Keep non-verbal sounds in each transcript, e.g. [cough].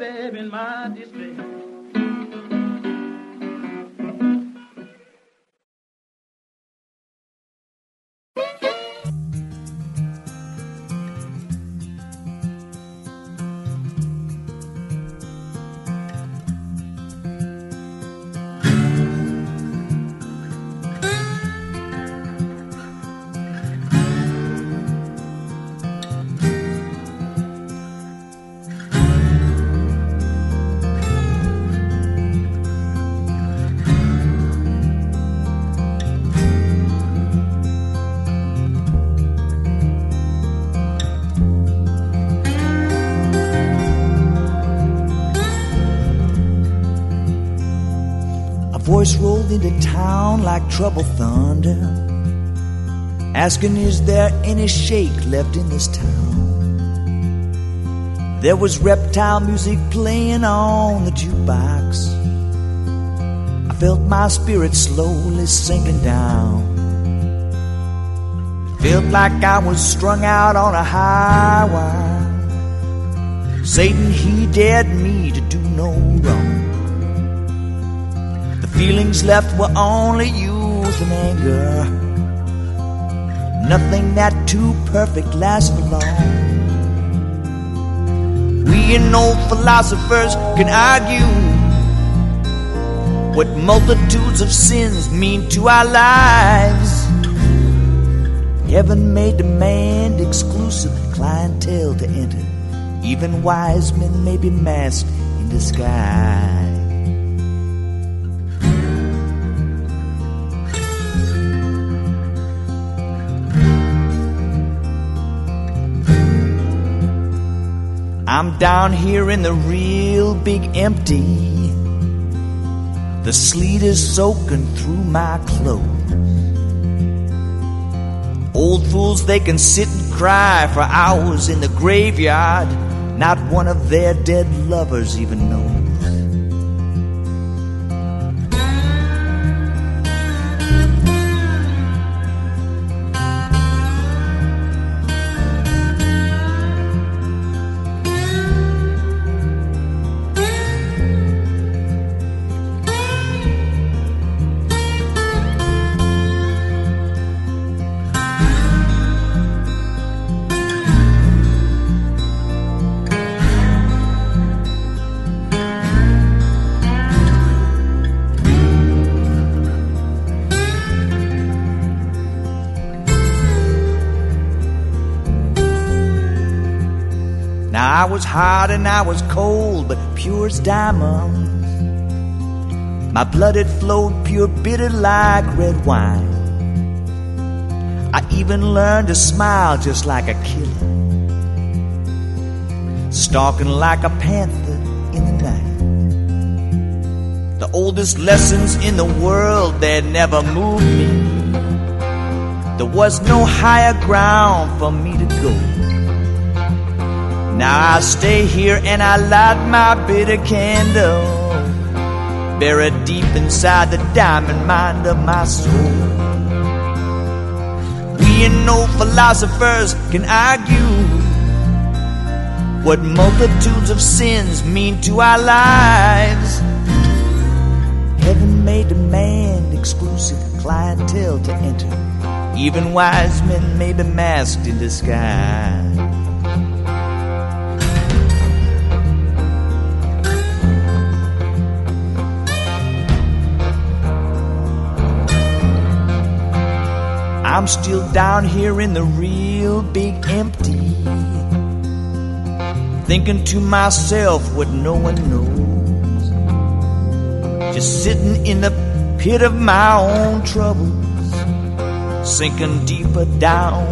baby, in my into town like trouble thunder, asking, Is there any shake left in this town? There was reptile music playing on the jukebox. I felt my spirit slowly sinking down. Felt like I was strung out on a high wire. Satan, he dared me to do no wrong. Feelings left were only youth and anger. Nothing that too perfect lasts for long. We and old philosophers can argue what multitudes of sins mean to our lives. Heaven may demand exclusive clientele to enter. Even wise men may be masked in disguise. I'm down here in the real big empty. The sleet is soaking through my clothes. Old fools, they can sit and cry for hours in the graveyard. Not one of their dead lovers even knows. Hot and I was cold, but pure as diamonds. My blood had flowed pure bitter like red wine. I even learned to smile just like a killer, stalking like a panther in the night. The oldest lessons in the world that never moved me. There was no higher ground for me to go. Now I stay here and I light my bitter candle buried deep inside the diamond mind of my soul. We and no philosophers can argue what multitudes of sins mean to our lives. Heaven may demand exclusive clientele to enter. Even wise men may be masked in disguise. I'm still down here in the real big empty. Thinking to myself what no one knows. Just sitting in the pit of my own troubles. Sinking deeper down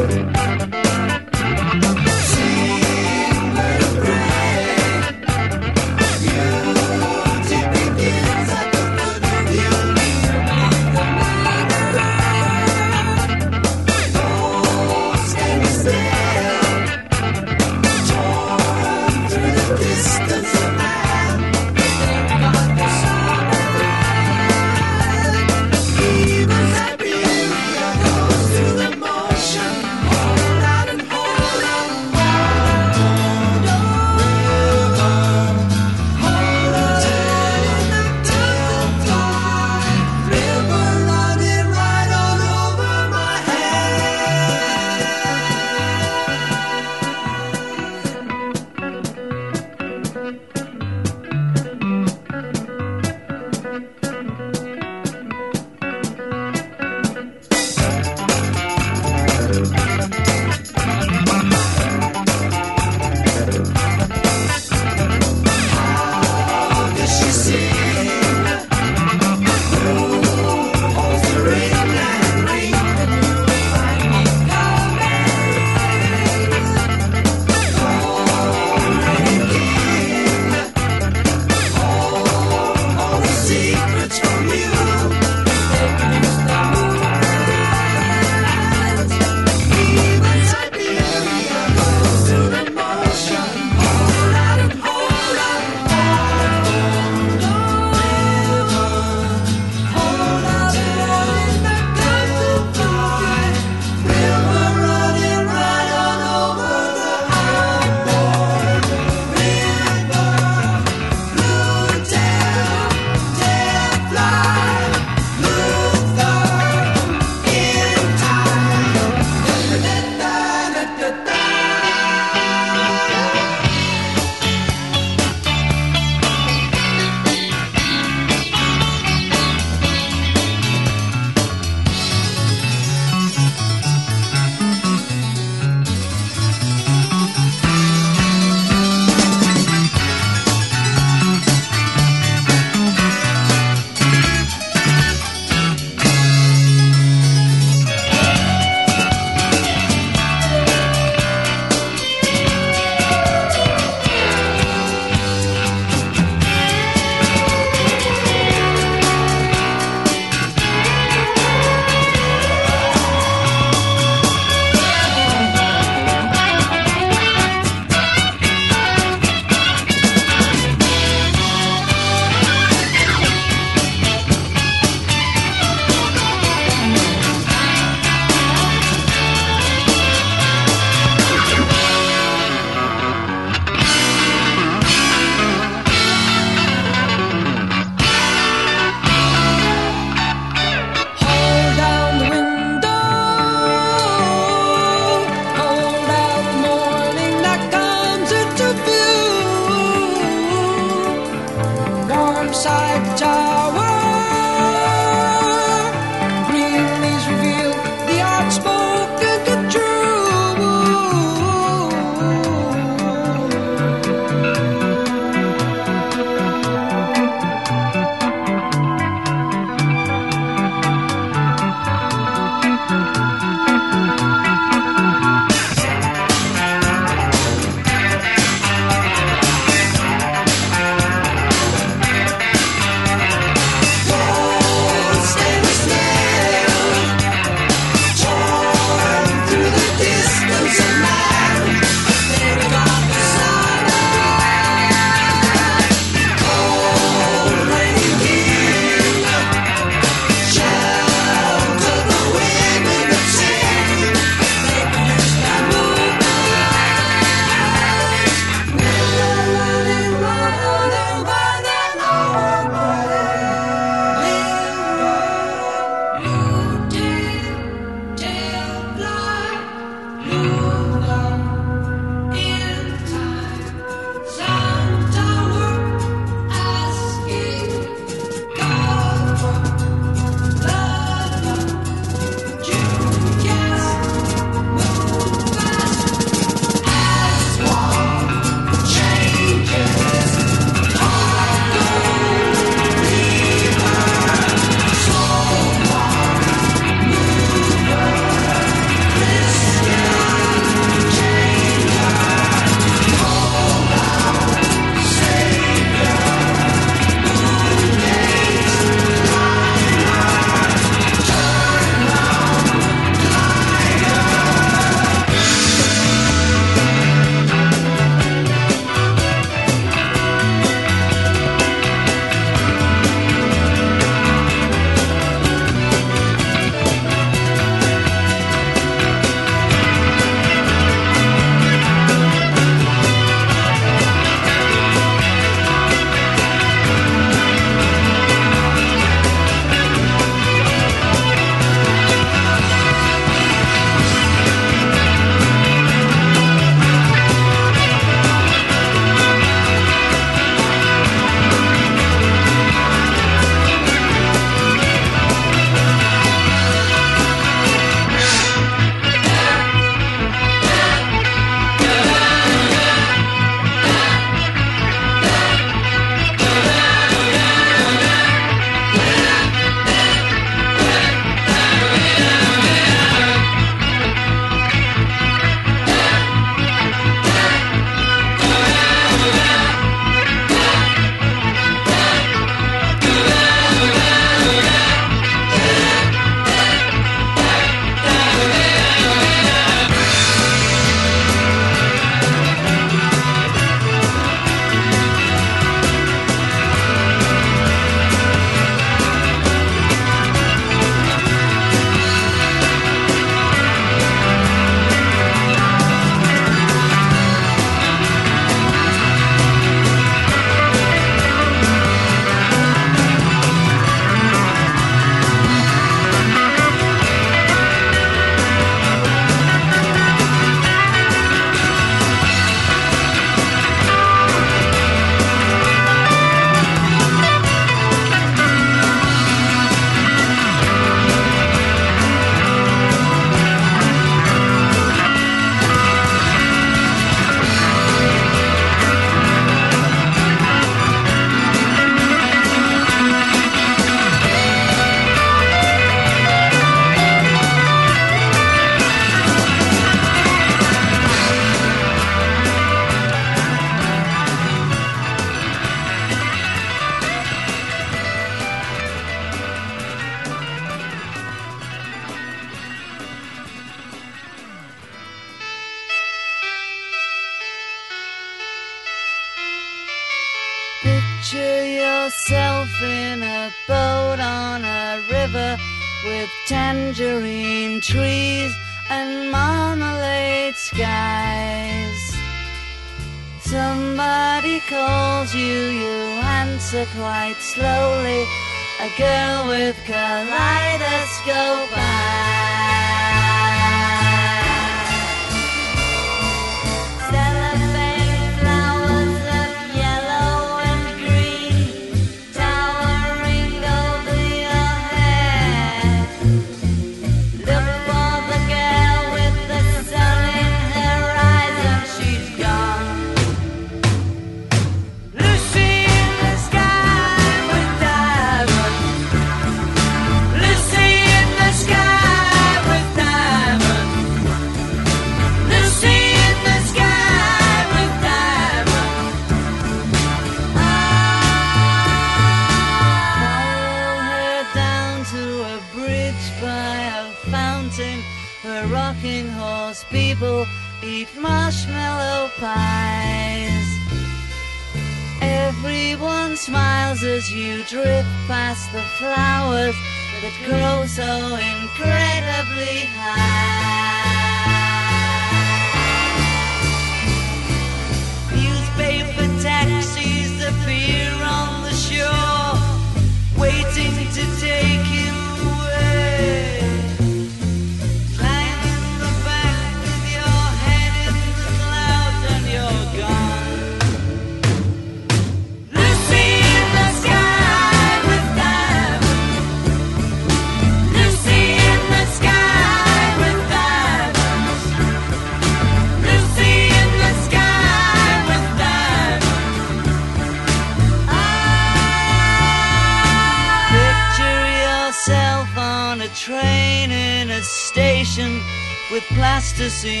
to see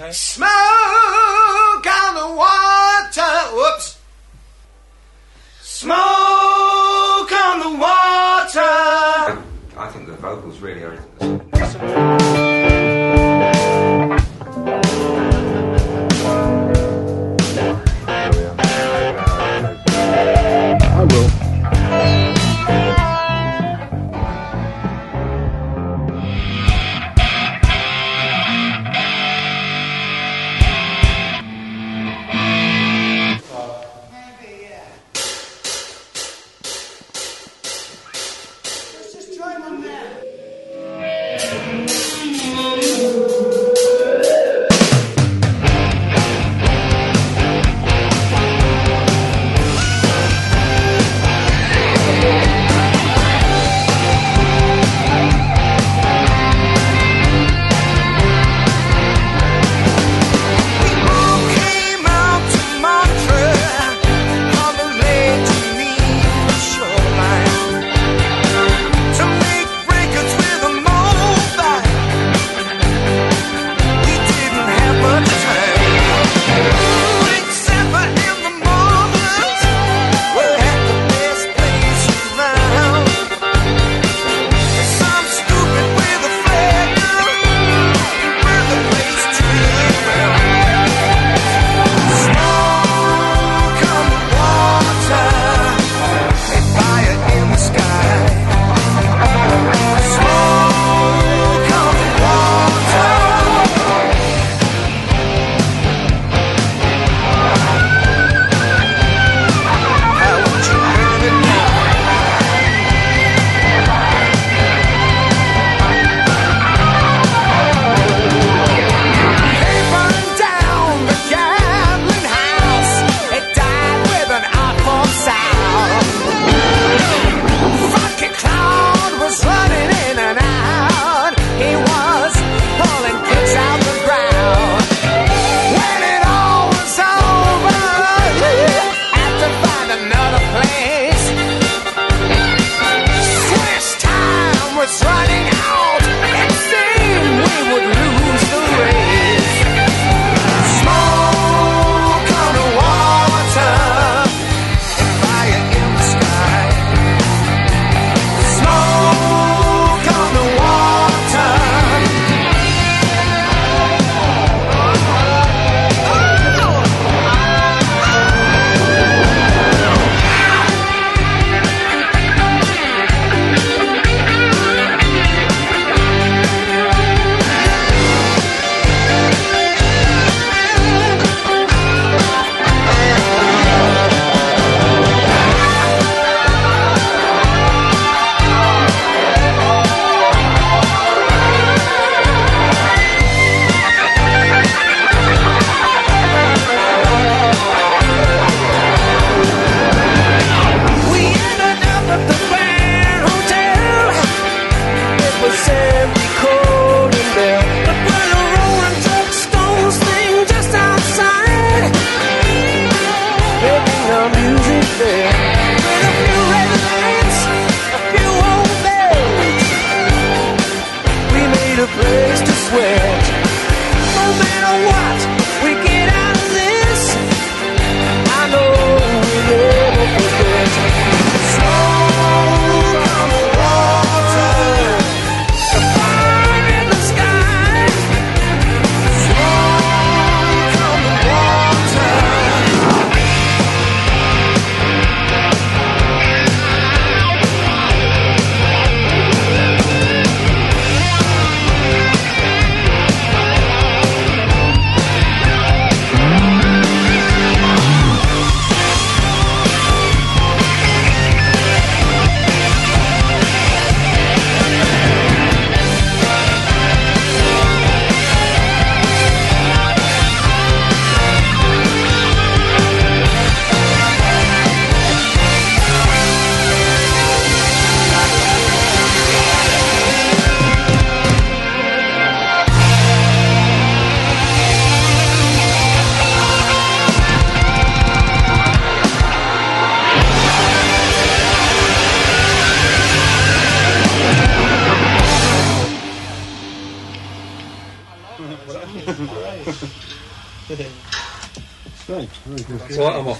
Okay. Smell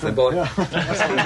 my boy. Yeah.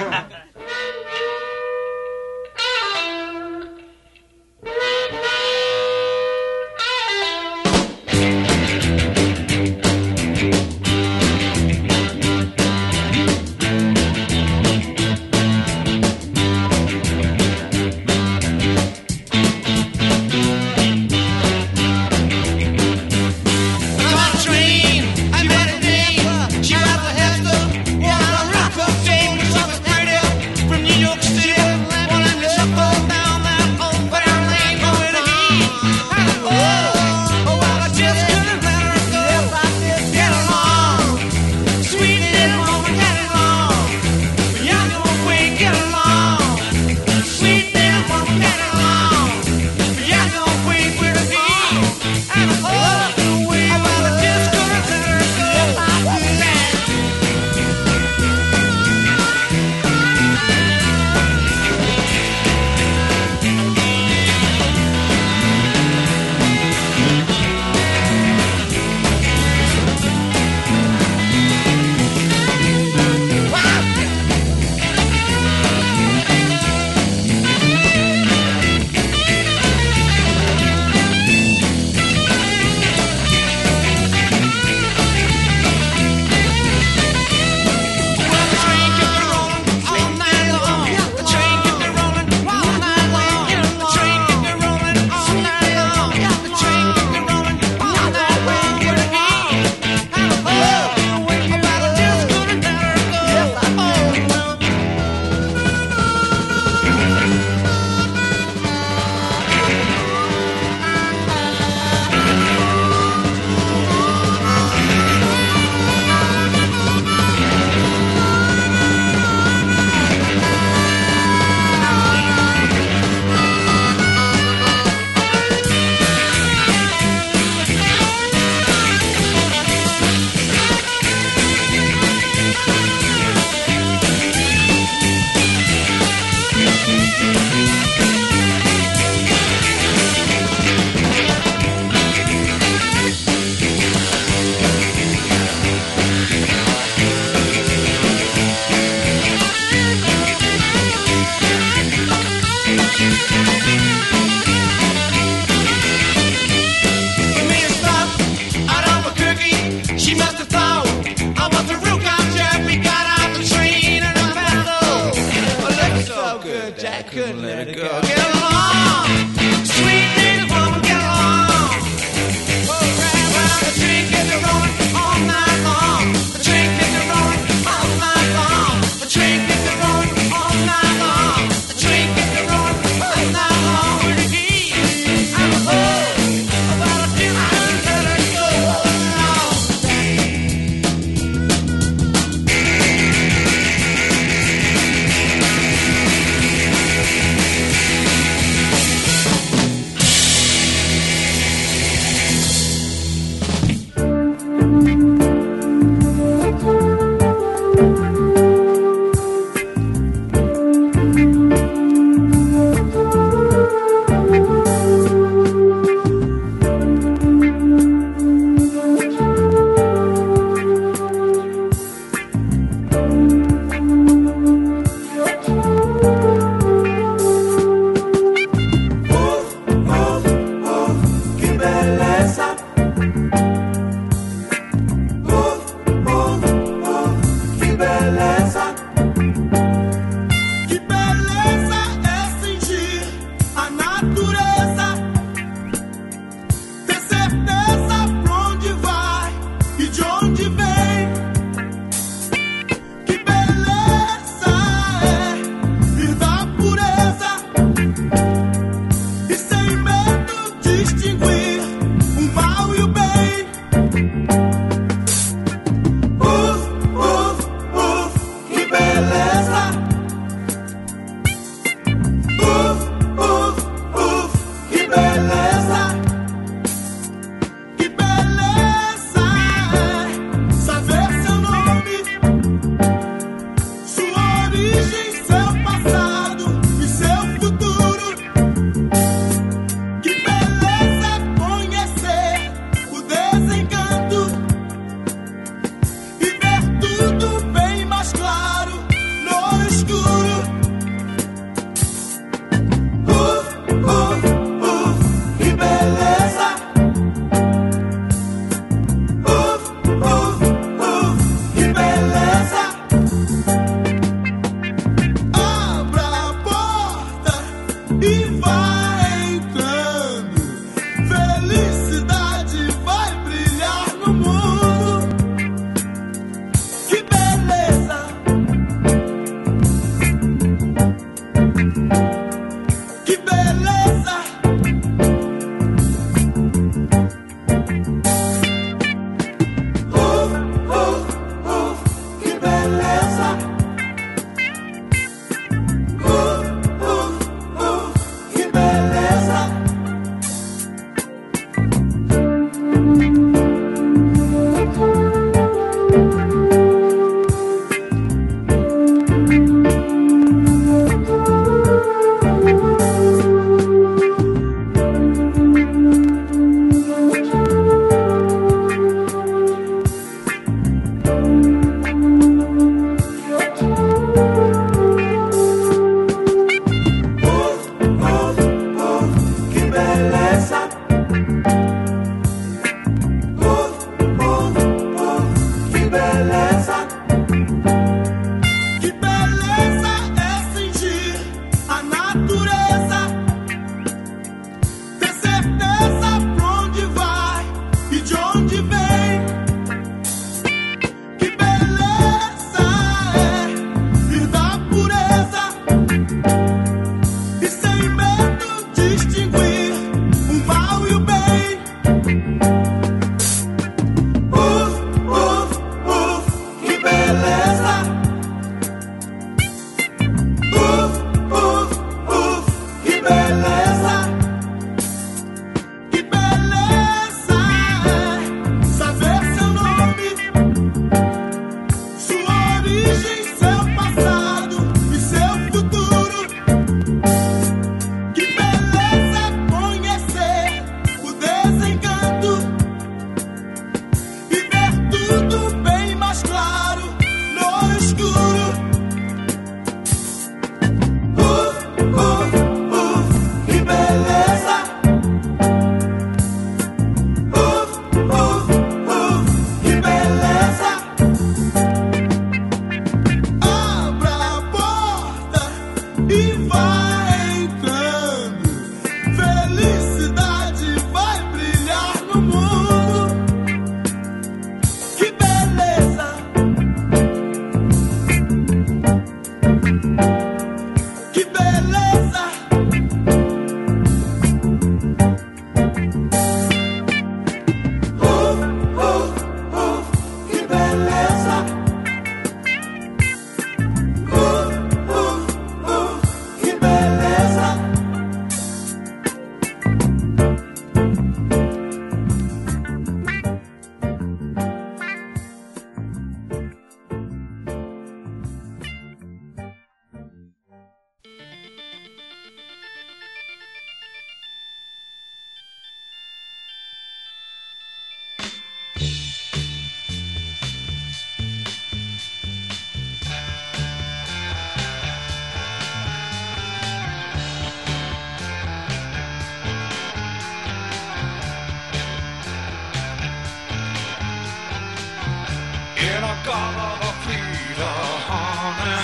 and I gotta feed her, honey.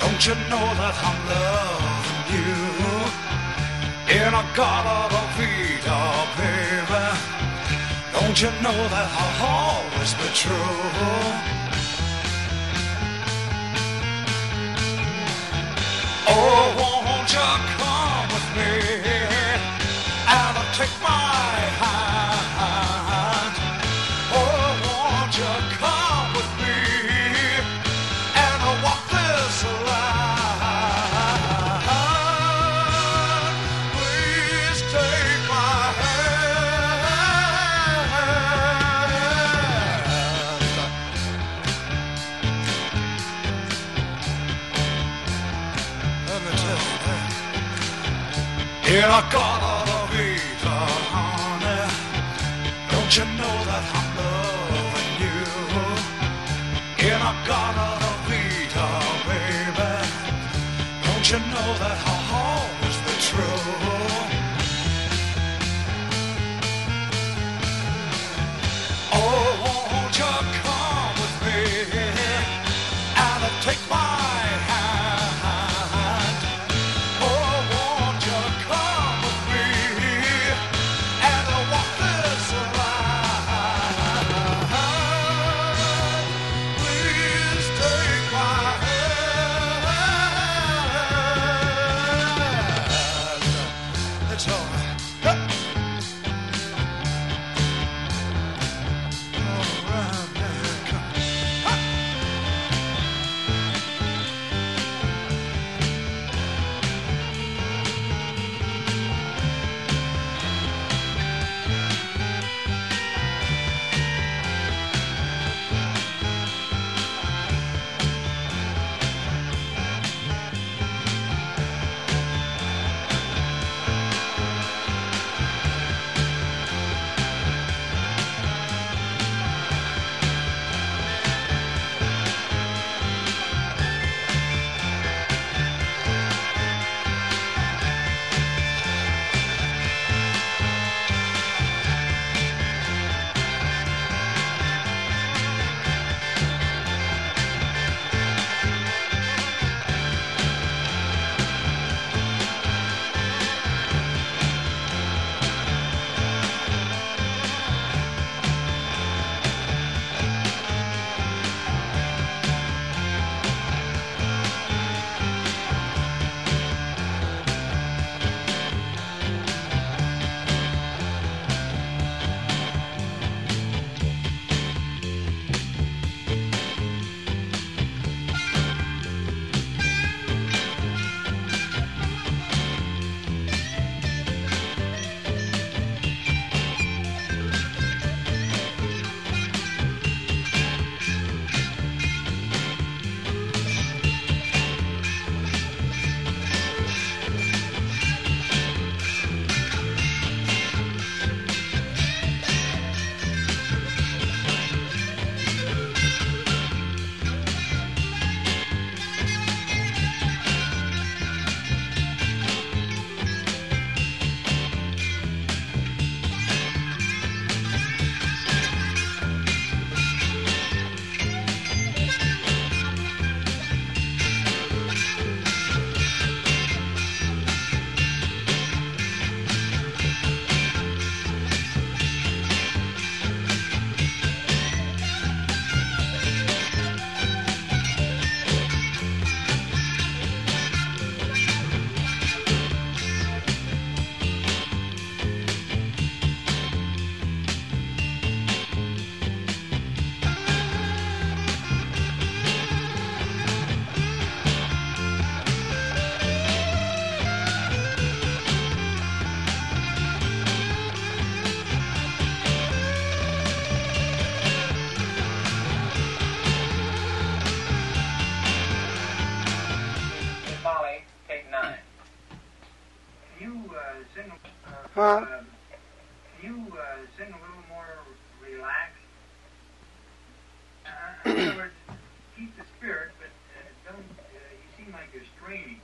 Don't you know that I'm loving you? And I gotta feed her, baby. Don't you know that I'll always be true? Oh, won't you come with me? And I'll take my hand? Brady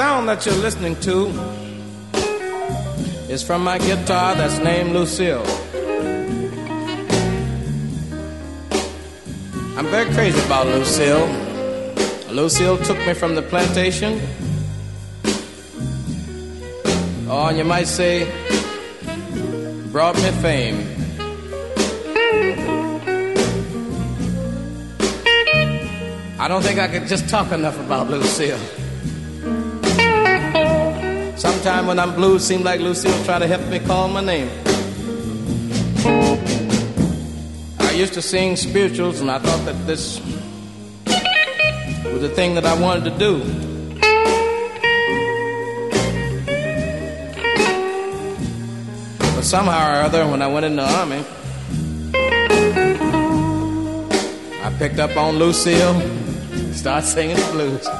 sound that you're listening to is from my guitar that's named Lucille. I'm very crazy about Lucille. Lucille took me from the plantation. Oh, and you might say, brought me fame. I don't think I could just talk enough about Lucille. Sometime when I'm blue, seems like Lucille try to help me call my name. I used to sing spirituals, and I thought that this was the thing that I wanted to do. But somehow or other, when I went in the army, I picked up on Lucille, [laughs] started singing the blues.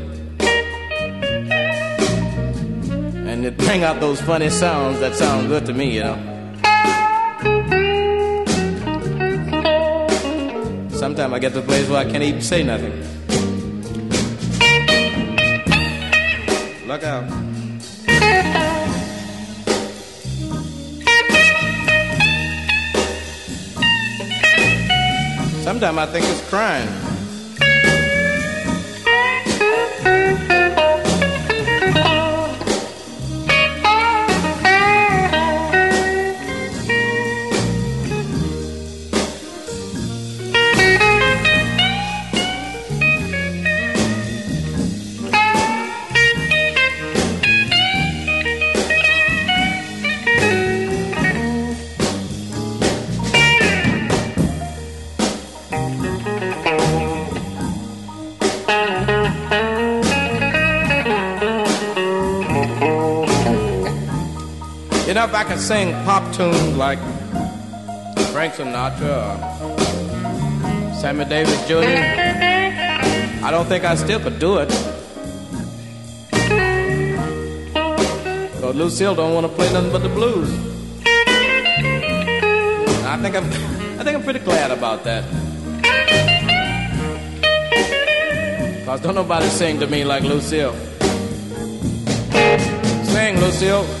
it bring out those funny sounds that sound good to me, you know. Sometimes I get to a place where I can't even say nothing. Look out. Sometimes I think it's crying. If I could sing pop tunes like Frank Sinatra or Sammy Davis Jr., I don't think I still could do it. Because Lucille don't want to play nothing but the blues. I think I'm, [laughs] I think I'm pretty glad about that. Cause don't nobody sing to me like Lucille. Sing, Lucille.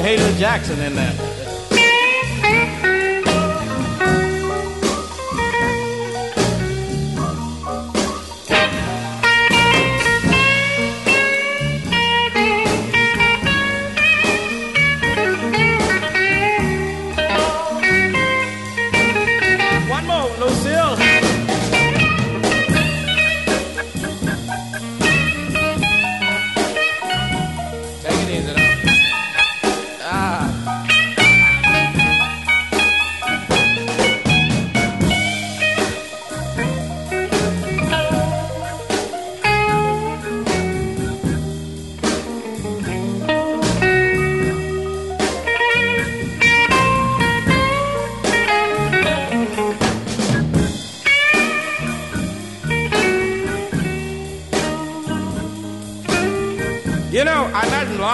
Haley Jackson in there.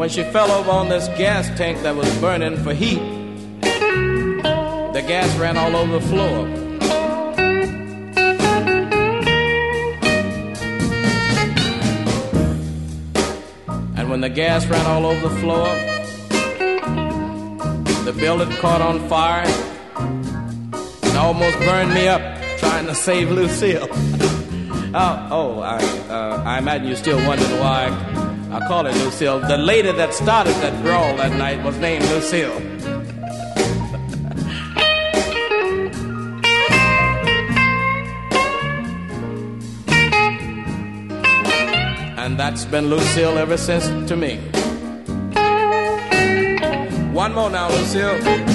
when she fell over on this gas tank that was burning for heat, the gas ran all over the floor. And when the gas ran all over the floor, the building caught on fire and almost burned me up trying to save Lucille. [laughs] oh, oh I, uh, I imagine you're still wondering why I call her Lucille. The lady that started that brawl that night was named Lucille. [laughs] and that's been Lucille ever since to me. One more now, Lucille.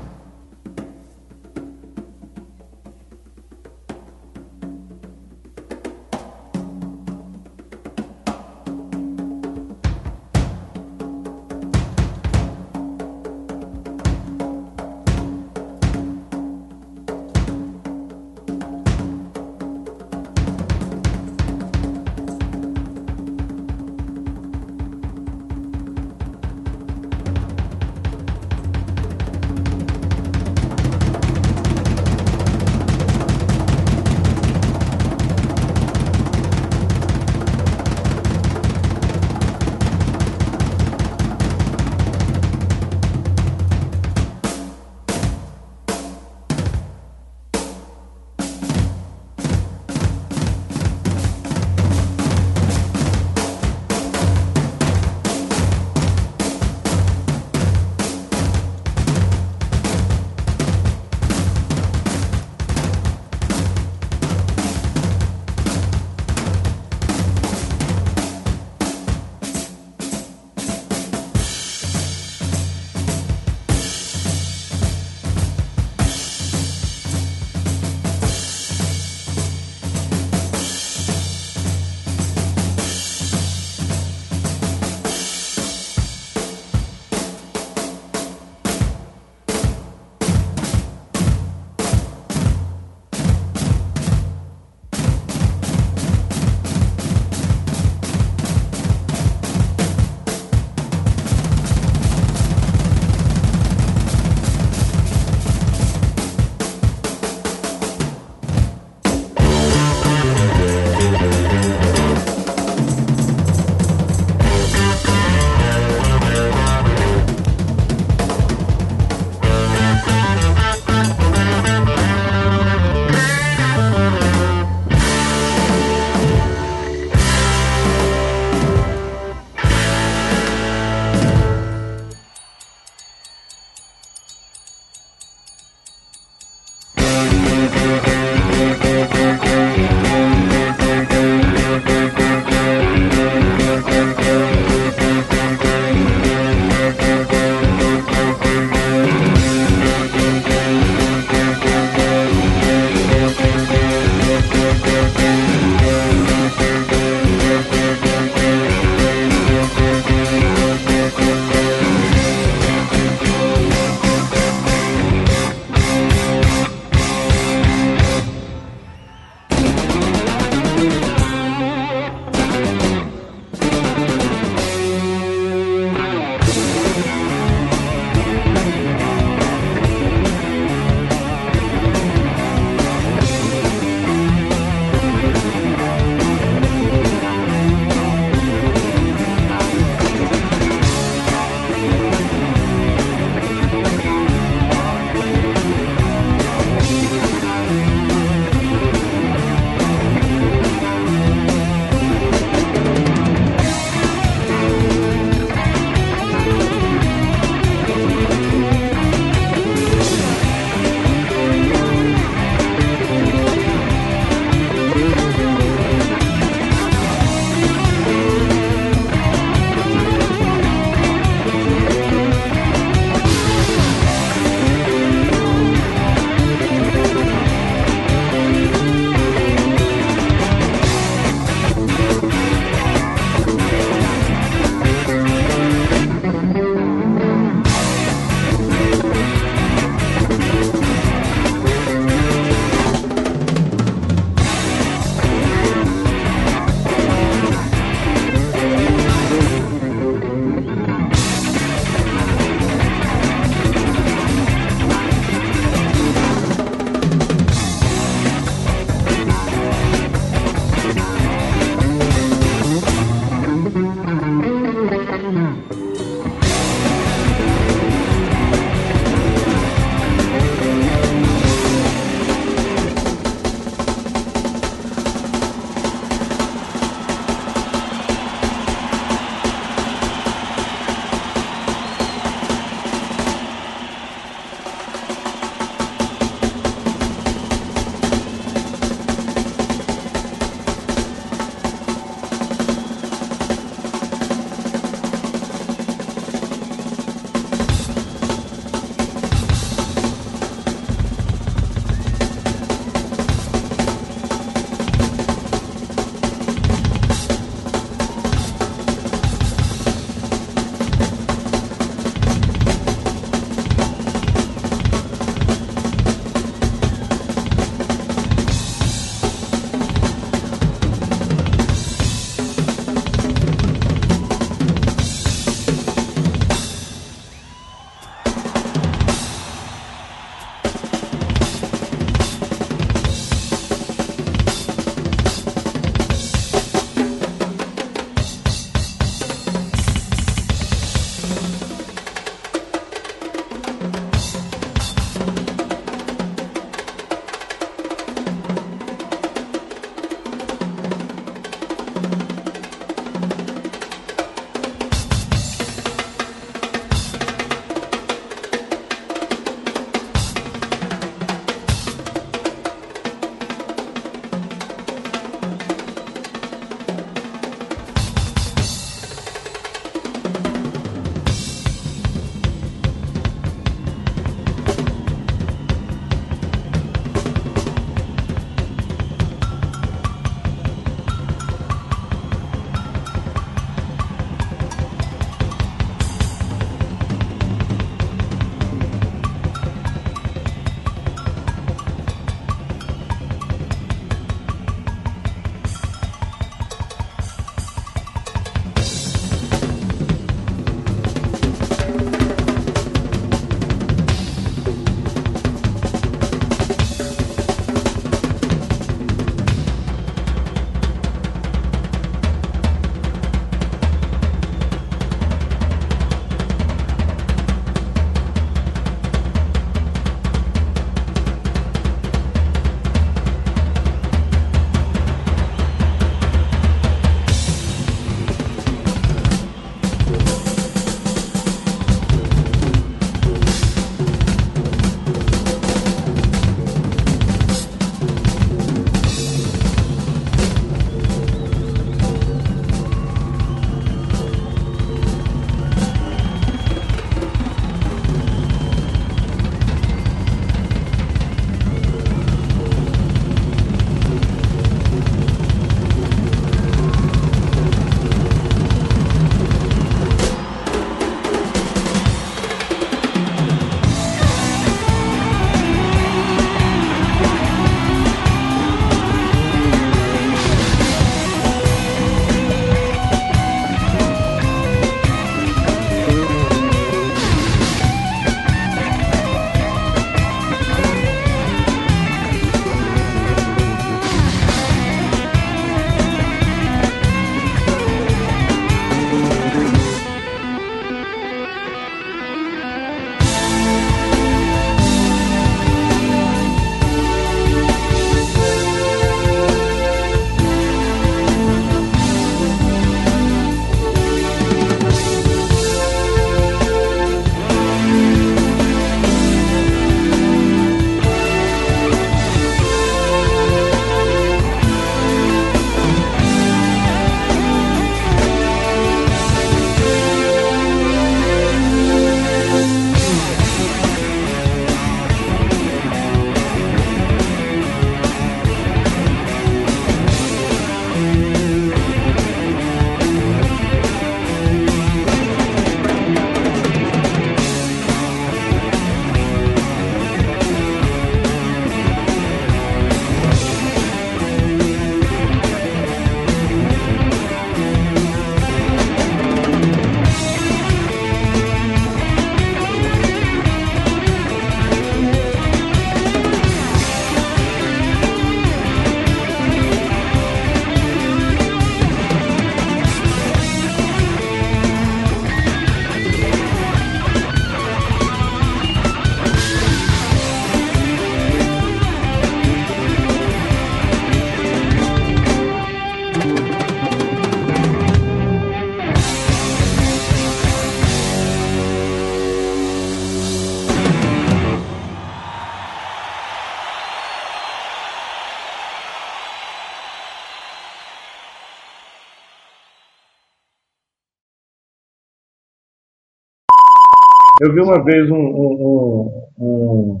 Eu vi uma vez um, um, um,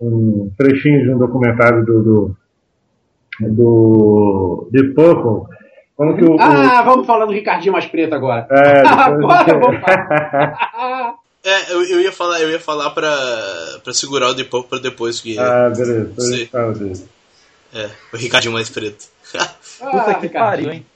um, trechinho de um documentário do, do, do Deep Purple. Como que o, o- Ah, vamos falar do Ricardinho mais preto agora. É, [laughs] agora vamos [laughs] falar. É, eu, eu ia falar, eu ia falar pra, pra segurar o de pouco pra depois que. Ah, beleza. Depois a Sim. gente fala dele. É, o Ricardinho mais preto. [laughs] Puta que pariu, hein?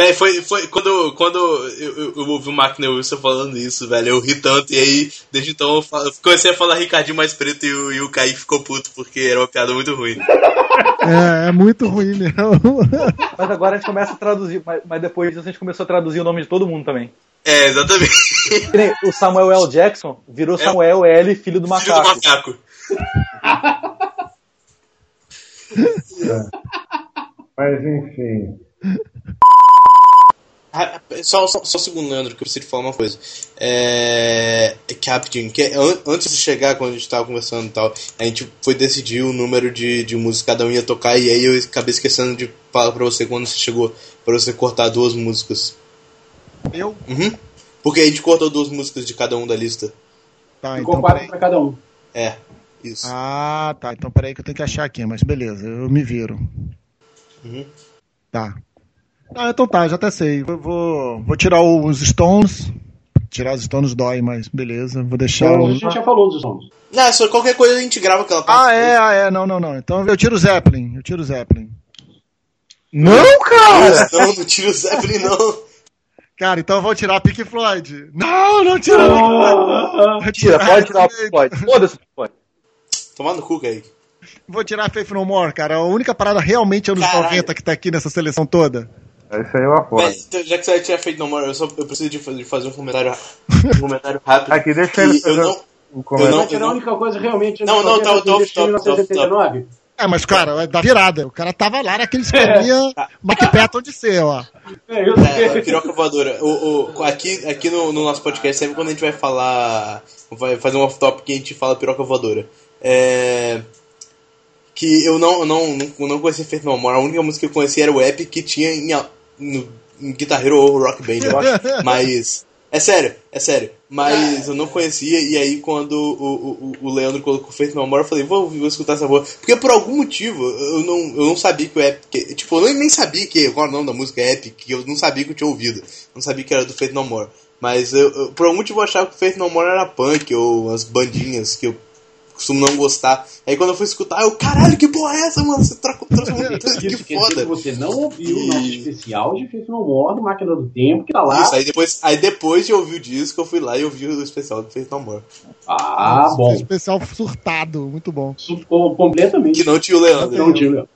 Véi, foi, foi quando, quando eu, eu, eu ouvi o Mark Wilson falando isso, velho, eu ri tanto, e aí, desde então, eu falo- comecei a falar Ricardinho mais preto e o, e o Kaique ficou puto, porque era uma piada muito ruim. [laughs] É, é muito ruim mesmo. [laughs] Mas agora a gente começa a traduzir, mas, mas depois disso a gente começou a traduzir o nome de todo mundo também. É, exatamente. O Samuel L. Jackson virou Samuel L, filho do É. Filho do macaco. macaco. [laughs] Mas enfim. Ah, Só, só, só um segundo, Leandro, que eu preciso te falar uma coisa. É. Que rapidinho, que an- antes de chegar, quando a gente tava conversando e tal, a gente foi decidir o número de, de músicas que cada um ia tocar, e aí eu acabei esquecendo de falar pra você quando você chegou, pra você cortar duas músicas. Eu? Uhum. Porque a gente cortou duas músicas de cada um da lista. Tá, Ficou então quatro pra cada um. É, isso. Ah, tá. Então peraí que eu tenho que achar aqui, mas beleza, eu me viro. Uhum. Tá. Ah, então tá, já até sei. Eu vou, vou tirar os Stones. Tirar os Stones dói, mas beleza. Vou deixar a gente já falou dos sons. Não, só qualquer coisa a gente grava aquela parte. Ah, é, ah, é. Não, não, não. Então eu tiro o Zeppelin. Eu tiro o Zeppelin. Não, cara! [laughs] Não, não tira o Zeppelin, não. Cara, então eu vou tirar a Pink Floyd. Não, não tira a Pink Floyd. Vou Tira, pode tirar o Pink Floyd. Foda-se o Pink Floyd. Tomar no cu, Kaique. Vou tirar a Faith No More, cara. A única parada realmente anos Caralho. 90 que tá aqui nessa seleção toda. Isso aí eu apoio. Véi, então, já que você tinha feito no more, eu, só, eu preciso de fazer, de fazer um comentário, um comentário rápido. Aqui, deixa que ele eu fazer não, o eu comentário. não, Mas eu era a não, única coisa realmente. Não, não, tá, tô- tô- tô- 1979. É, mas, cara, é da virada. O cara tava lá naquele esqueminha Mike Patton de ser, ó. É, eu É, piroca voadora. O, o, aqui aqui no, no nosso podcast, sempre quando a gente vai falar. Vai fazer um off-top que a gente fala piroca voadora. É. Que eu não, eu não, não, não conhecia Faith No More. A única música que eu conhecia era o Epic que tinha em, no, em Guitar Hero ou Rock Band, eu acho. [laughs] Mas. É sério, é sério. Mas eu não conhecia, e aí quando o, o, o Leandro colocou Faith No More, eu falei, vou, vou escutar essa voz. Porque por algum motivo, eu não, eu não sabia que o Epic. Tipo, eu nem, nem sabia que, qual era o nome da música Epic, que eu não sabia que eu tinha ouvido. Não sabia que era do Faith No More. Mas eu, eu- por algum motivo eu achava que o Faith No More era punk, ou umas bandinhas que eu costumo não gostar. Aí quando eu fui escutar, eu, caralho, que porra é essa, mano? Você troca, trouxe uma coisa, que dizer foda. que você não ouviu o nosso especial de Faith No More Máquina do Tempo, que tá lá. Isso, aí depois, aí depois de ouvir o disco, eu fui lá e ouvi o especial do Faith No More. Ah, bom. Especial surtado, muito bom. Ficou completamente. Que não tinha o Leandro. Não tinha o Leandro.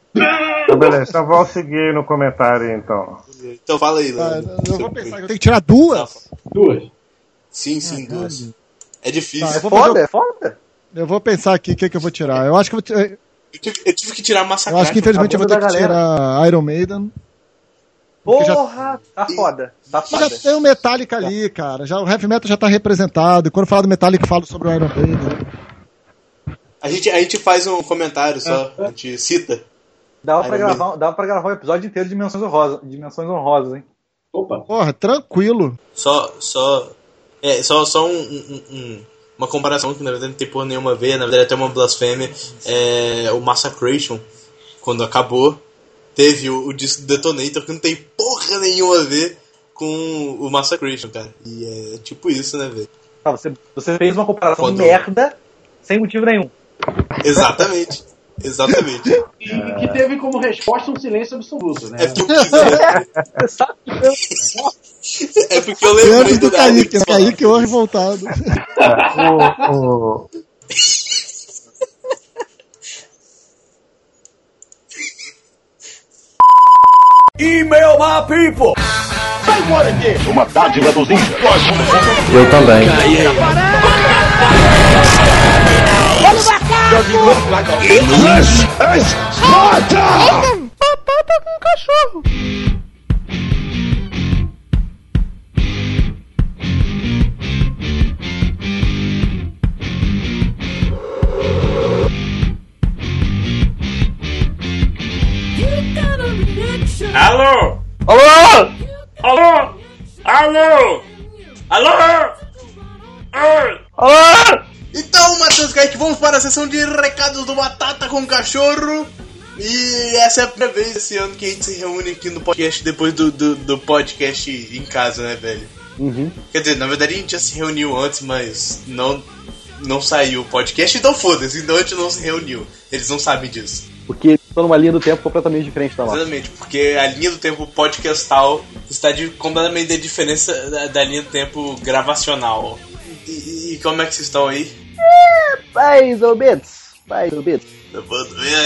Então, beleza, então vamos seguir no comentário aí, então. Então fala aí, Ah, Leandro. eu vou pensar que eu tenho que tirar duas. Duas. Sim, sim, duas. É difícil. Tá, vou fazer o- foda. Eu vou pensar aqui o que, que eu vou tirar. Eu acho que eu vou tirar. Eu tive, eu tive que tirar Massacre. Eu acho que infelizmente eu vou ter que tirar Iron Maiden. Porque já- Porra, tá foda. Tá Já foda. tem o Metallica ali, cara. Já, o heavy metal já tá representado. E quando eu falar do Metallica, eu falo sobre o Iron Maiden. A gente, a gente faz um comentário só, a gente cita. Dava pra, gravar, dava pra gravar um episódio inteiro de menções honrosas, de menções honrosas, hein? Opa. Porra, tranquilo. Só, só, é, só, só um, um- um- uma comparação que na verdade não tem porra nenhuma a ver, na verdade é até uma blasfêmia. É, o Massacration, quando acabou, teve o, o disco do Detonator que não tem porra nenhuma a ver com o Massacration, cara. E é tipo isso, né, velho? Ah, você, você fez uma comparação merda sem motivo nenhum. Exatamente. Exatamente. E que teve como resposta um silêncio absoluto, né? É porque É porque eu E lembrei antes do Kaique, que você falou. Kaique hoje voltado. O, o, Email my people. Uma dádiva dos índios. Eu também. This is Sparta! Papata com cachorro. Alô? Alô? Alô? Alô? Alô? Oi? Então, Matheus Kaique, vamos para a sessão de recados do Batata com Cachorro. E essa é a primeira vez esse ano que a gente se reúne aqui no podcast depois do, do, do podcast em casa, né, velho? Uhum. Quer dizer, na verdade a gente já se reuniu antes, mas não, não saiu o podcast, então foda-se, então a gente não se reuniu. Eles não sabem disso. Porque tô numa linha do tempo completamente diferente da nossa. Exatamente, porque a linha do tempo podcastal está de, completamente de diferença da, da linha do tempo gravacional. E, e como é que vocês estão aí? Mais ou menos. Mais ou menos.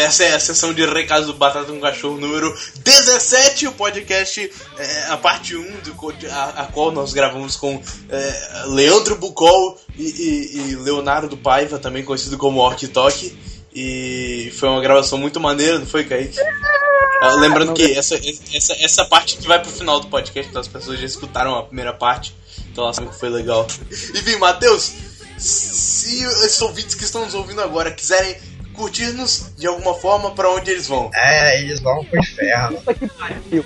Essa é a sessão de recados do Batata com Cachorro número 17, o podcast, é, a parte 1, do, a, a qual nós gravamos com é, Leandro Bucol e, e- e Leonardo Paiva, também conhecido como Orc Talk. E foi uma gravação muito maneira, não foi, Kaique? Ah, lembrando que essa, essa, essa parte que vai pro final do podcast, então as pessoas já escutaram a primeira parte, então elas sabem que foi legal. [laughs] Enfim, Matheus, se esses ouvintes que estão nos ouvindo agora quiserem curtir-nos de alguma forma, pra onde eles vão? É, eles vão pro inferno. Puta que pariu.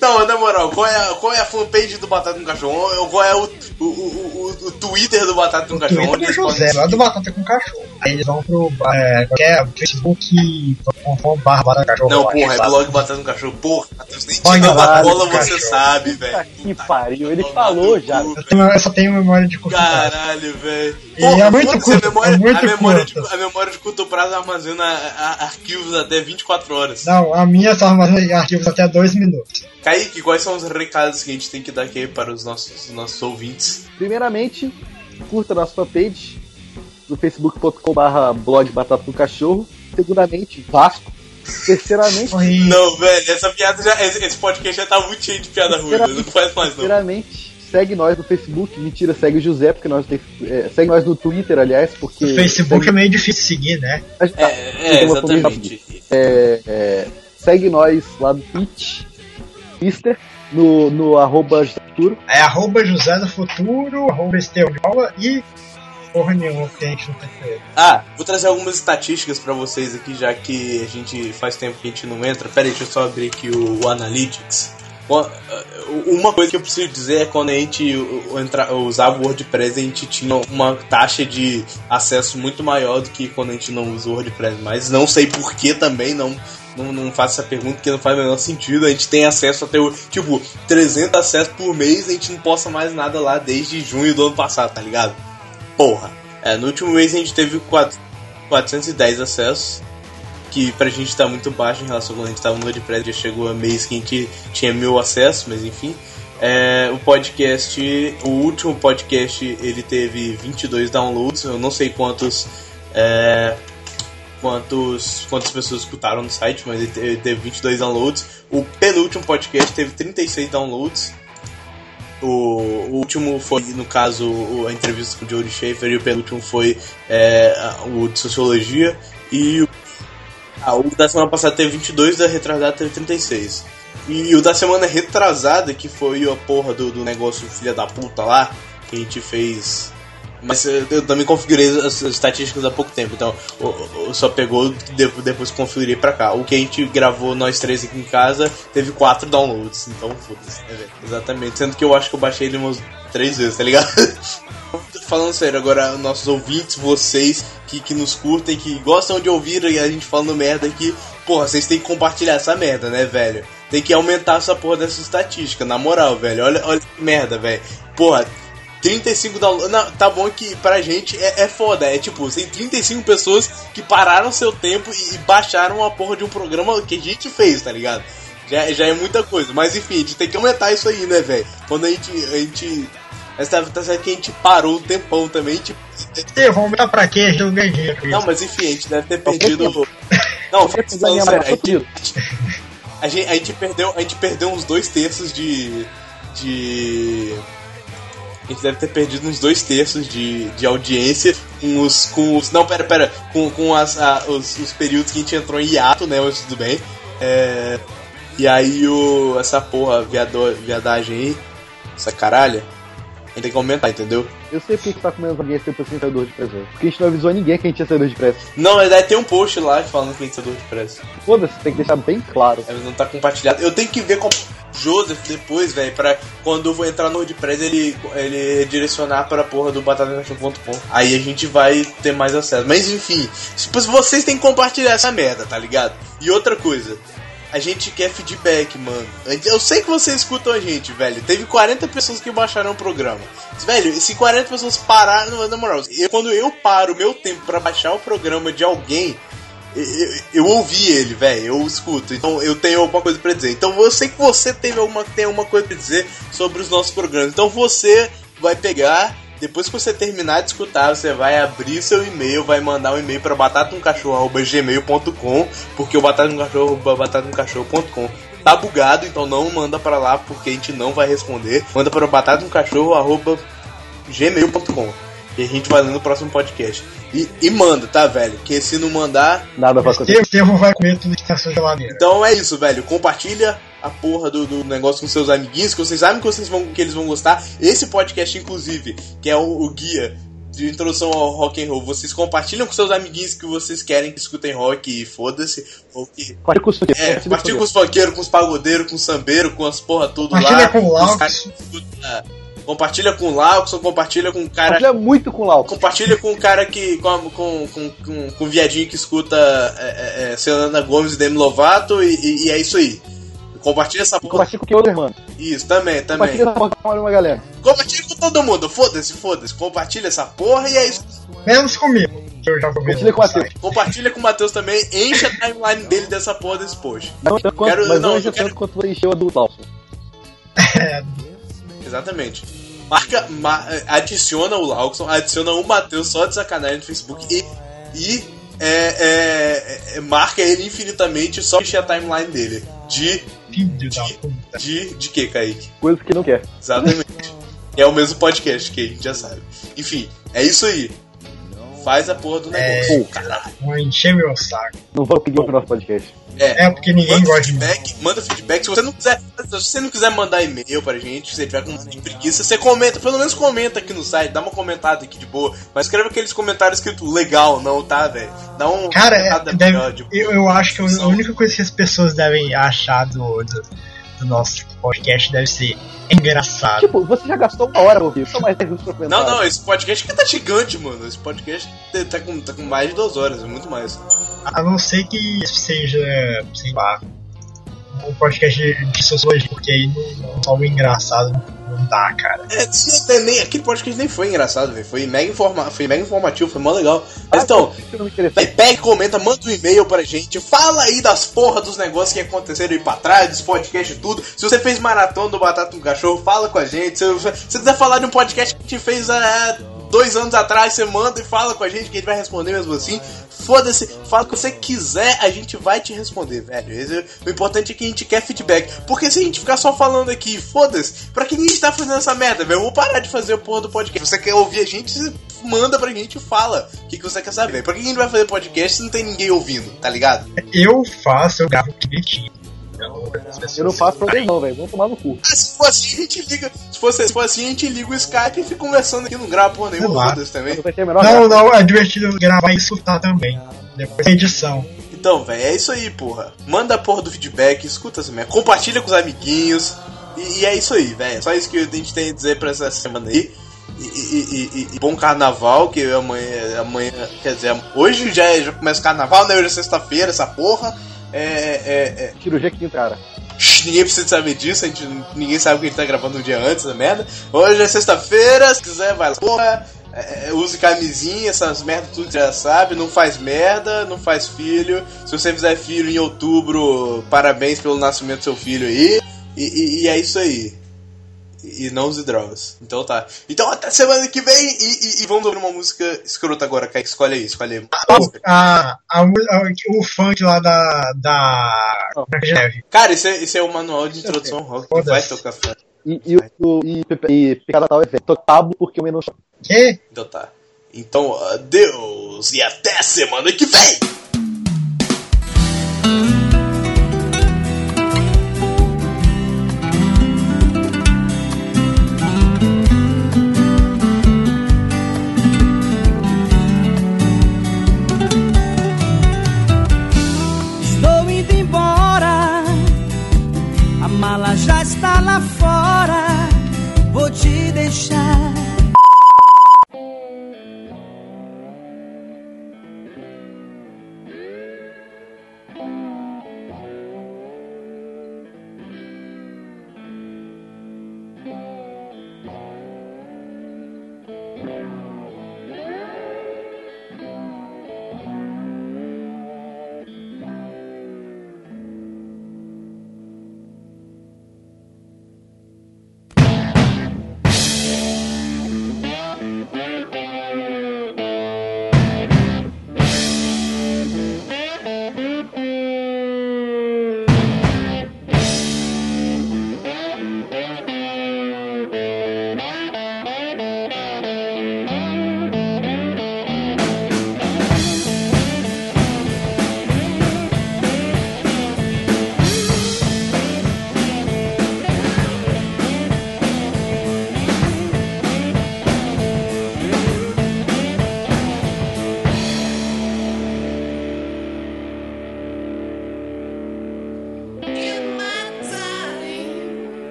Não, na moral, qual é, a- qual é a fanpage do Batata com Cachorro? Ou Qual é o, o, o, o, Twitter do Batata com Cachorro? Twitter é José, lá do Batata com Cachorro. Aí eles vão pro é, qualquer facebook.com.br Batata Cachorro. Não, porra, é blog Batata com Cachorro. Porra, nem Coca-Cola, do você cachorro. sabe, velho. Que pariu, ele falou já. Eu tenho- Eu só tenho memória de curto prazo. Caralho, velho. É muito curto, a memória, é muito a memória de, curto. a memória de curto prazo armazena arquivos até 24 horas. Não, a minha só armazena arquivos até dois minutos. Kaique, quais são os recados que a gente tem que dar aqui para os nossos, nossos ouvintes? Primeiramente, curta nossa fanpage do facebook.com.br blog Batata do Cachorro. Segundamente, Vasco. Terceiramente, Não, velho, essa piada já. Esse podcast já tá muito cheio de piada ruim, não faz mais não. terceiramente, segue nós no Facebook. Mentira, segue o José, porque nós tem, é, segue nós no Twitter, aliás, porque. O Facebook segue, é meio difícil de seguir, né? tá- É, família exatamente. É, é, segue nós lá no Twitch, Twitter, no, no arroba Futuro. É arroba José do Futuro, arroba Esteviola e porra nenhuma, porque a gente não tem ele. Ah, vou trazer algumas estatísticas pra vocês aqui, já que a gente faz tempo que a gente não entra. Pera aí, deixa eu só abrir aqui o, o Analytics. Uma- Uma coisa que eu preciso dizer é quando a gente uh, entra, usava o WordPress, a gente tinha uma taxa de acesso muito maior do que quando a gente não usa o WordPress. Mas não sei por que também, não, não, não essa pergunta, porque não faz o menor sentido. A gente tem acesso até o, tipo, 300 acessos por mês, a gente não posta mais nada lá desde junho do ano passado, tá ligado? Porra. É, no último mês a gente teve quatro- 410 acessos, que pra gente tá muito baixo em relação a quando a gente tava no WordPress, já chegou a mês que a gente tinha mil acessos, mas enfim. É, o podcast, o último podcast, ele teve 22 downloads, eu não sei quantos, é, quantos, quantas pessoas escutaram no site, mas ele te- ele teve 22 downloads. O penúltimo podcast teve 36 downloads. O, o último foi, no caso, a entrevista com o Jody Schaefer, e o penúltimo foi é, o de Sociologia. E o, ah, o da semana passada teve 22, da retrasada teve 36. E o da semana retrasada, que foi a porra do, do negócio filha da puta lá, que a gente fez. Mas eu, também configurei as, as estatísticas há pouco tempo, então só pegou de- depois configurei pra cá. O que a gente gravou nós três aqui em casa teve quatro downloads, então foda-se, né? Exatamente, sendo que eu acho que eu baixei ele umas três vezes, tá ligado? [laughs] Falando sério, agora nossos ouvintes, vocês que, que nos curtem, que gostam de ouvir a gente falando merda aqui, porra, vocês têm que compartilhar essa merda, né, velho? Tem que aumentar essa porra dessa estatística, na moral, velho. Olha, olha que merda, velho. Porra, 35 downloads. Não, tá bom que pra gente é, é foda. É tipo, tem 35 pessoas que pararam seu tempo e, e baixaram a porra de um programa que a gente fez, tá ligado? Já, já é muita coisa. Mas enfim, a gente tem que aumentar isso aí, né, velho? Quando a gente. A gente mas tá, tá certo que a gente parou um tempão também, tipo. Ih, vamos dar pra quê? A gente não ganha dinheiro Não, mas enfim, a gente deve ter perdido. [laughs] Não, falando sério, a gente, a, gente, a gente perdeu, a gente perdeu uns dois terços de. de. A gente deve ter perdido uns dois terços de, de audiência com os. Com os não, pera, pera. Com, com as, a- os, os períodos que a gente entrou em hiato, né? Mas tudo bem. É, e aí o. Essa porra, viado, viadagem aí, essa caralha, a gente tem que aumentar, entendeu? Eu sei porque que tá com menos audiência depois que a gente saiu do WordPress. velho. Porque a gente não avisou a ninguém que a gente ia sair do WordPress. Não, na verdade tem um post lá falando que a gente é do WordPress. Foda-se, tem que deixar bem claro. Mas não tá compartilhado. Eu tenho que ver com. Joseph depois, velho, pra quando eu vou entrar no WordPress ele, ele direcionar pra porra do batatacachorro.com. Aí a gente vai ter mais acesso. Mas enfim, vocês têm que compartilhar essa merda, tá ligado? E outra coisa, a gente quer feedback, mano. Eu sei que vocês escutam a gente, velho. Teve 40 pessoas que baixaram o programa. Velho, se 40 pessoas pararam, na moral, eu, quando eu paro o meu tempo pra baixar o programa de alguém, eu, eu, eu ouvi ele, velho, eu escuto. Então eu tenho alguma coisa pra dizer. Então eu sei que você teve alguma, tem alguma coisa pra dizer sobre os nossos programas. Então você vai pegar depois que você terminar de escutar, você vai abrir seu e-mail, vai mandar um e-mail para batatumcachorro.gmail.com, porque o batatumcachorro.batatumcachorro.com tá bugado, então não manda para lá porque a gente não vai responder. Manda para batatumcachorro.gmail.com e a gente vai ler no próximo podcast. E, e manda, tá, velho? Que se não mandar. Nada vai acontecer. O vai comer tudo que tá na sua geladeira. Então é isso, velho. Compartilha a porra do, do negócio com seus amiguinhos, que vocês sabem que, vocês vão, que eles vão gostar. Esse podcast, inclusive, que é o, o guia de introdução ao rock and roll, vocês compartilham com seus amiguinhos que vocês querem que escutem rock e foda-se. Ou que. Compartilha com os funkeiros. É, compartilha com os funkeiros, com os pagodeiros, com os sambeiros, com as porra tudo lá. Compartilha com o Os caras que escutam- Compartilha com o Laux, compartilha com o cara. Compartilha muito com o Lau. Compartilha com o cara que. com, a- com, com, com, com o viadinho que escuta é, é, é, Selena Gomes e Demi Lovato e, e- e é isso aí. Compartilha essa porra. Compartilha com o que outro, mano. Isso, também, também. Compartilha essa porra com uma galera. Compartilha com todo mundo, foda-se, foda-se. Compartilha essa porra e é isso. Menos comigo. Eu já. Compartilha com o Matheus. Compartilha com o Matheus também, enche a timeline dele dessa porra desse post. Não, quanto, Quero- mas não, não eu quero- tanto quanto você encheu a do Lawson. [laughs] [laughs] Exatamente. Marca, ma- adiciona o Lawson, adiciona o Matheus só de sacanagem no Facebook e, e é, é, é, marca ele infinitamente só encher a timeline dele. De. Puta. De, de que, Kaique? Coisa que não quer. Exatamente. [laughs] é o mesmo podcast que a gente já sabe. Enfim, é isso aí. Faz a porra do negócio. É, Caralho. Encher meu saco. Não vou pedir pro nosso podcast. É, É, porque ninguém manda gosta feedback, manda feedback. Se você não quiser, se você não quiser mandar e-mail pra gente, se você tiver com preguiça, você comenta, pelo menos comenta aqui no site, dá uma comentada aqui de boa. Mas escreve aqueles comentários escrito legal, não, tá, velho? Dá um Cara, é, deve- melhor de- eu, eu acho que a única coisa que as pessoas devem achar do, do, do nosso podcast deve ser engraçado. Tipo, você já gastou uma hora ouvir. Só mais 10 minutos pra comentar. Não, não, esse podcast aqui tá gigante, mano. Esse podcast tá com, tá com mais de duas horas, é muito mais. A não ser que seja, sei lá, um podcast de, de sociologia, porque aí não, não algo engraçado não dá, cara. É, sim, até nem, aquele podcast nem foi engraçado, velho. Foi mega, informa, foi mega informativo, foi mó legal. Mas Ah, então, pega e comenta, manda um e-mail pra gente. Fala aí das porra dos negócios que aconteceram aí pra trás, dos podcasts e tudo. Se você fez maratona do Batata no Cachorro, fala com a gente. Se você se você quiser falar de um podcast que a gente fez há dois anos atrás, você manda e fala com a gente que a gente vai responder mesmo assim. Foda-se, fala o que você quiser, a gente vai te responder, velho. Esse- o importante é que a gente quer feedback. Porque se a gente ficar só falando aqui, foda-se, pra que a gente tá fazendo essa merda, velho? Eu vou parar de fazer o porra do podcast. Você quer ouvir a gente, manda pra gente e fala o que, que você quer saber. Pra que a gente vai fazer podcast se não tem ninguém ouvindo, tá ligado? Eu faço, eu gravo direitinho. Eu não faço pra vocês não, velho. Vamos tomar no cu. Ah, se for assim, a gente liga. Se for, se for assim, a gente liga o Skype e fica conversando aqui, não grava porra nenhuma, também. Não Não, é divertido gravar e surtar também. Depois da edição. Então, velho, é isso aí, porra. Manda a porra do feedback, escuta essa merda, compartilha com os amiguinhos. E, e é isso aí, velho. Só isso que a gente tem a dizer pra essa semana aí. E, e- e- e- e bom carnaval, que amanhã, amanhã. Quer dizer, hoje já, é- já começa o carnaval, né? Hoje é sexta-feira, essa porra. É, é, é, o jequinho, cara. Ninguém precisa saber disso, a gente, ninguém sabe que a gente tá gravando um dia antes da merda. Hoje é sexta-feira, se quiser, vai lá. Porra, é, é, use camisinha, essas merdas tudo já sabe. Não faz merda, não faz filho. Se você fizer filho em outubro, parabéns pelo nascimento do seu filho aí. E, e- e é isso aí. E, não use drogas. Então tá. Então até semana que vem e, e- e vamos ouvir uma música escrota agora, Kaique. Escolhe aí, escolhe aí. A, a, a- o funk lá da. da. Neve. Cara, esse é, esse é o manual de introdução ao rock. que Vai tocar fã. E, e, o- e, e, e Picada Tal é velho. Porque o menor. Que? Então tá. Então, adeus e até semana que vem! Mala já mas tá lá fora. Vou te deixar.